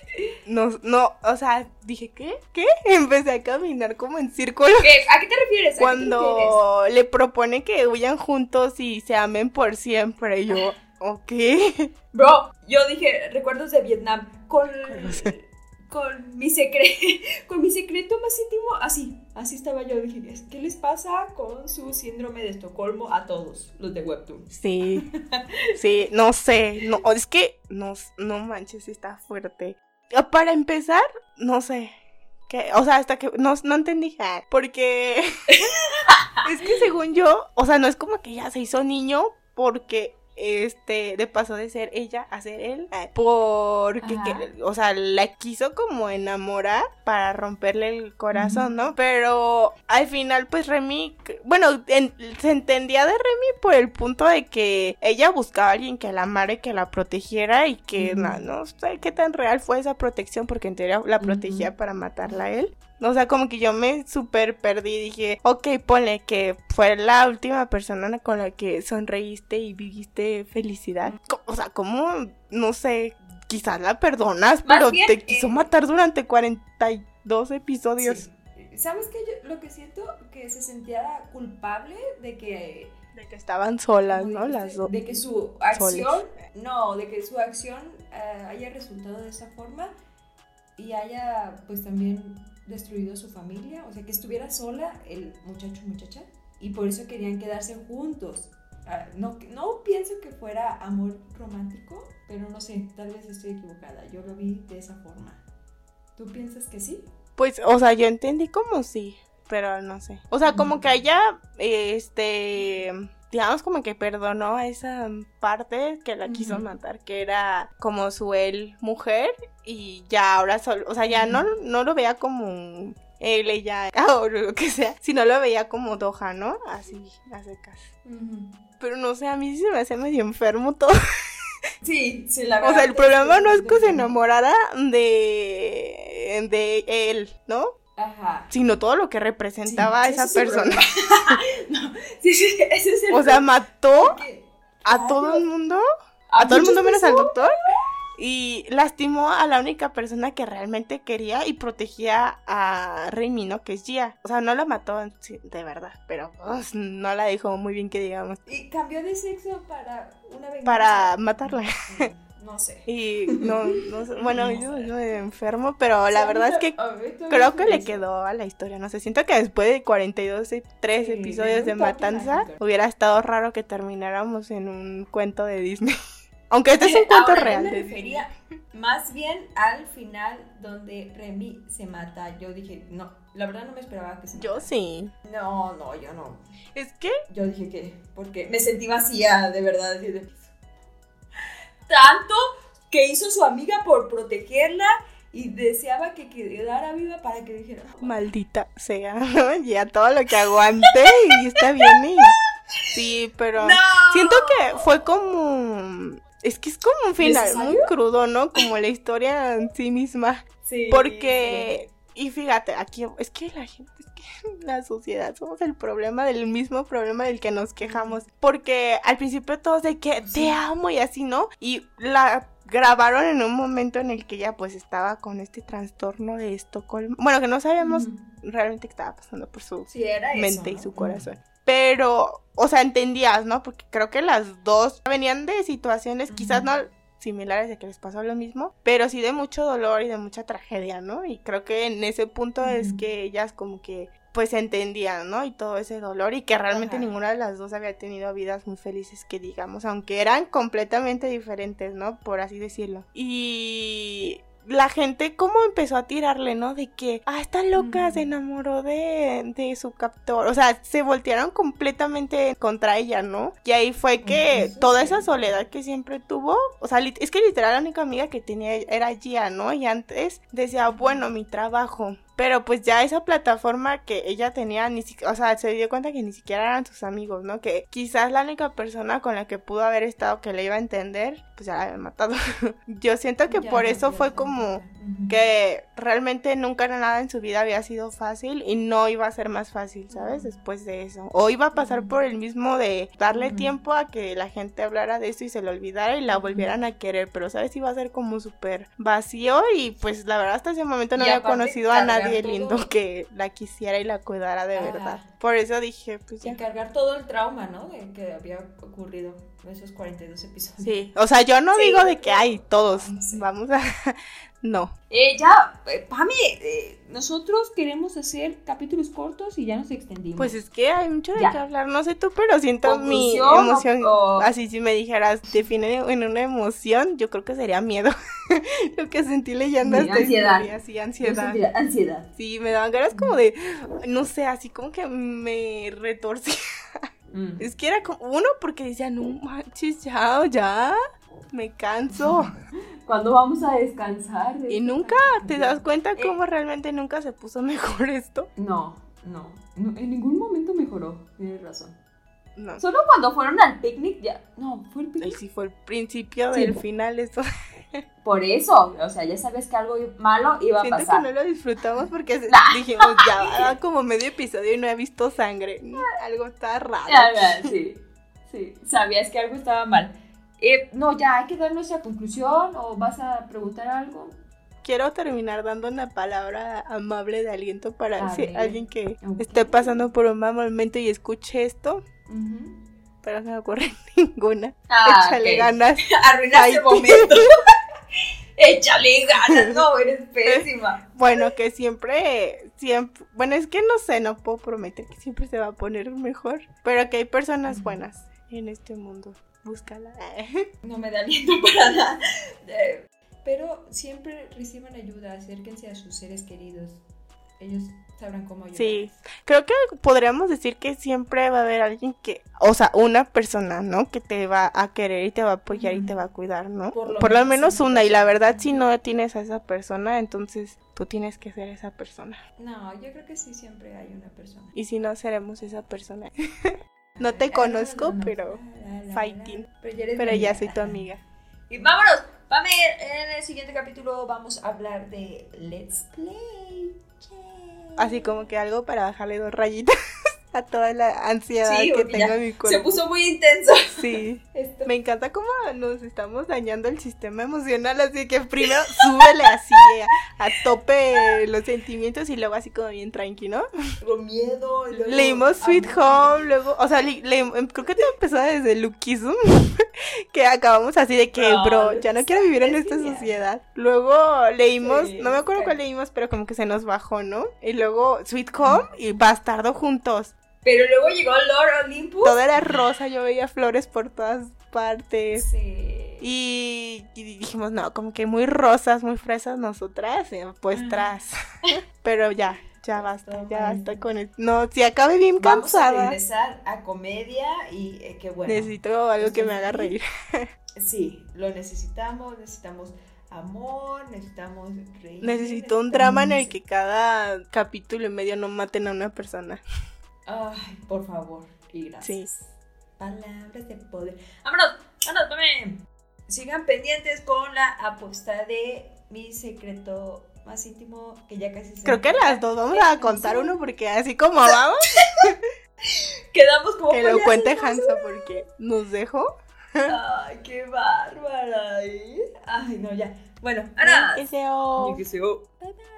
no, no, o sea, dije, ¿qué? ¿Qué? Empecé a caminar como en círculo. ¿Qué? ¿A qué te refieres? ¿A qué te refieres? Cuando le propone que huyan juntos y se amen por siempre, yo, ok. Bro, yo dije, recuerdos de Vietnam. Con, Con- mi secreto, con mi secreto más íntimo, así, así estaba yo. Dije, ¿qué les pasa con su síndrome de Estocolmo a todos los de Webtoon? Sí, sí, no sé, no, es que, no, no manches, está fuerte. Para empezar, no sé, que, o sea, hasta que, no, no entendí, ah, porque es que según yo, o sea, no es como que ya se hizo niño porque este de paso de ser ella a ser él. Porque que- o sea la quiso como enamorar para romperle el corazón no pero al final pues Remy bueno en- se entendía de Remy por el punto de que ella buscaba a alguien que la amara y que la protegiera y que no, no sé qué tan real fue esa protección porque en teoría la protegía para matarla a él o sea, como que yo me super perdí. Dije, ok, ponle que fue la última persona con la que sonreíste y viviste felicidad. O sea, como, no sé, quizás la perdonas, Más pero bien, te quiso eh, matar durante 42 episodios. Sí. ¿Sabes qué? Yo lo que siento que se sentía culpable de que De que estaban solas, ¿no? Las dos. de que su acción, no, de que su acción eh, haya resultado de esa forma y haya pues también destruido su familia, o sea, que estuviera sola el muchacho muchacha y por eso querían quedarse juntos. Ah, no, no pienso que fuera amor romántico, pero no sé, tal vez estoy equivocada. Yo lo vi de esa forma. ¿Tú piensas que sí? Pues, o sea, yo entendí como sí, pero no sé. O sea, como que ella, este, digamos como que perdonó a esa parte que la quiso matar, que era como su él mujer y ya ahora solo, o sea, ya no, no lo vea como él, ella, o lo que sea, si no lo veía como Doha, ¿no? Así, a secas. Pero no sé, a mí sí se me hace medio enfermo todo. Sí, sí, la O verdad. sea, el problema no es que se enamorara de, de él, ¿no? Ajá. Sino todo lo que representaba Sí, esa persona. no, sí, sí, ese es el O sea, mató a todo el mundo, a todo el mundo menos al doctor. Y lastimó a la única persona que realmente quería y protegía a Reimi, ¿no? Que es Gia. O sea, no la mató de verdad, pero pues, no la dejó muy bien que digamos. Y cambió de sexo para una venganza. Para matarla. No sé. Y no, no sé, bueno, yo, yo de enfermo, pero la Sí, verdad es que creo que le quedó a la historia, no sé, siento que después de 42, y 3 Sí, episodios de Matanza, hubiera estado raro que termináramos en un cuento de Disney. Aunque este es un cuento Ahora, real Yo me refería más bien al final donde Remy se mata. Yo dije, no, la verdad no me esperaba que se Yo matara. sí. No, no, yo no. Es que Yo dije que, porque me sentí vacía, de verdad. Tanto que hizo su amiga por protegerla y deseaba que quedara viva para que dijera, maldita sea, ¿no? Ya todo lo que aguante y está bien. y- Sí, pero ¡No! siento que fue como... Es que es como un final muy crudo, ¿no? Como la historia en sí misma. Sí, Porque, y fíjate, aquí es que la gente, es que la sociedad somos el problema del mismo problema del que nos quejamos. Porque al principio todos de que te amo y así, ¿no? Y la grabaron en un momento en el que ella pues estaba con este trastorno de Estocolmo. Bueno, que no sabíamos realmente qué estaba pasando por su Sí, era eso, mente y su corazón. Pero, o sea, entendías, ¿no? Porque creo que las dos venían de situaciones quizás no similares de que les pasó lo mismo, pero sí de mucho dolor y de mucha tragedia, ¿no? Y creo que en ese punto es que ellas como que pues entendían, ¿no? Y todo ese dolor y que realmente Ajá. ninguna de las dos había tenido vidas muy felices que digamos, aunque eran completamente diferentes, ¿no? Por así decirlo. Y la gente como empezó a tirarle, ¿no? De que, ah, está loca, se enamoró de, de su captor. O sea, se voltearon completamente contra ella, ¿no? Y ahí fue que toda sí. esa soledad que siempre tuvo, o sea, es que literal la única amiga que tenía era Gia, ¿no? Y antes decía, bueno, mi trabajo. Pero pues ya esa plataforma que ella tenía, ni siquiera, o sea, se dio cuenta que ni siquiera eran sus amigos, ¿no? Que quizás la única persona con la que pudo haber estado que le iba a entender, pues ya la había matado. Yo siento que Ya, por eso fue como que realmente nunca nada en su vida había sido fácil y no iba a ser más fácil, ¿sabes? Después de eso. O iba a pasar por el mismo de darle tiempo a que la gente hablara de eso y se lo olvidara y la volvieran a querer, pero ¿sabes? Iba a ser como súper vacío y pues la verdad hasta ese momento no Y había conocido a cargar nadie lindo que la quisiera y la cuidara de Ajá. verdad. Por eso dije, pues ya. cargar todo el trauma, ¿no? De que había ocurrido en esos 42 episodios. Sí, o sea, yo no Sí. digo de que hay todos, Sí. vamos a... no. Eh, ya, eh, Pami, eh, nosotros queremos hacer capítulos cortos y ya nos extendimos. Pues es que hay mucho de qué hablar, no sé tú, pero siento mi ¿Conclusión o- emoción. o- Así, si me dijeras, define en una emoción, yo creo que sería miedo. Lo que sentí leyendo Sí, esta ansiedad. historia, sí, Yo ansiedad. sentía ansiedad. Sí, me daban ganas como de, no sé, así como que me retorcí. Mm. Es que era como, uno, porque decía, no manches, ya, ya, me canso. ¿Cuándo vamos a descansar? de Y este nunca te das cuenta Eh. cómo realmente nunca se puso mejor esto. No, no, no, en ningún momento mejoró, tienes razón. No. Solo cuando fueron al picnic ya, no, fue el picnic. si fue el principio Sí. del final, eso. Por eso, o sea, ya sabes que algo malo iba a Siento pasar. que no lo disfrutamos porque Nah. dijimos, ya va como medio episodio y no he visto sangre. Algo está raro. Sí, sí, sabías que algo estaba mal. Eh, no, ya hay que dar nuestra conclusión o vas a preguntar algo. Quiero terminar dando una palabra amable de aliento para si alguien que Ok. esté pasando por un mal momento y escuche esto, pero no me ocurre ninguna. Ah, Échale ok. ganas. Arruinaste momento. Échale ganas, no, eres pésima. Bueno, que siempre, siempre, bueno, es que no sé, no puedo prometer que siempre se va a poner mejor, pero que hay personas buenas en este mundo. Búscala. No me da aliento para nada. Eh, Pero siempre reciban ayuda, acérquense a sus seres queridos. Ellos sabrán cómo ayudar. Sí, creo que podríamos decir que siempre va a haber alguien que, o sea, una persona, ¿no? Que te va a querer y te va a apoyar y te va a cuidar, ¿no? Por Por lo menos menos una y la verdad si no tienes a esa persona, entonces tú tienes que ser esa persona. No, yo creo que sí, siempre hay una persona. Y si no, seremos esa persona. no te conozco, pero fighting. Pero ya, soy tu amiga. Y vámonos. Vamos, en el siguiente capítulo vamos a hablar de Let's Play. Así como que algo para bajarle dos rayitas a toda la ansiedad que tengo en mi cuerpo. Se puso muy intenso. Sí. Me encanta cómo nos estamos dañando el sistema emocional, así que primero súbele así a, tope los sentimientos y luego así como bien tranquilo. Luego miedo. Leímos Sweet Home, luego, o sea, creo que todo empezó desde Lukism, que acabamos así de que, bro, ya no quiero vivir en esta sociedad. Luego leímos, no me acuerdo cuál leímos, pero como que se nos bajó, ¿no? Y luego Sweet Home y Bastardo juntos. Pero luego llegó Lord Olympus. Todo era rosa, yo veía flores por todas partes. Sí. Y, dijimos, no, como que muy rosas, muy fresas nosotras, eh, pues ah. tras. Pero ya, ya basta, ya basta con el... No, si acabe bien cansada. Vamos a regresar a comedia y eh, qué bueno. Necesito algo que me haga reír. sí, lo necesitamos, necesitamos amor, necesitamos reír. Necesito un drama en el que cada capítulo y medio no maten a una persona. Ay, por favor. Y gracias. Sí. Palabras de poder. ¡Vámonos! ¡Vámonos, mami! Sigan pendientes con la apuesta de mi secreto más íntimo que ya casi se Creo que las dos vamos a contar uno porque así como vamos. Quedamos como que lo cuente Hansa porque nos dejó. Ay, qué bárbara. ¿eh? Ay, no, ya. Bueno, Ana. Que Bye bye.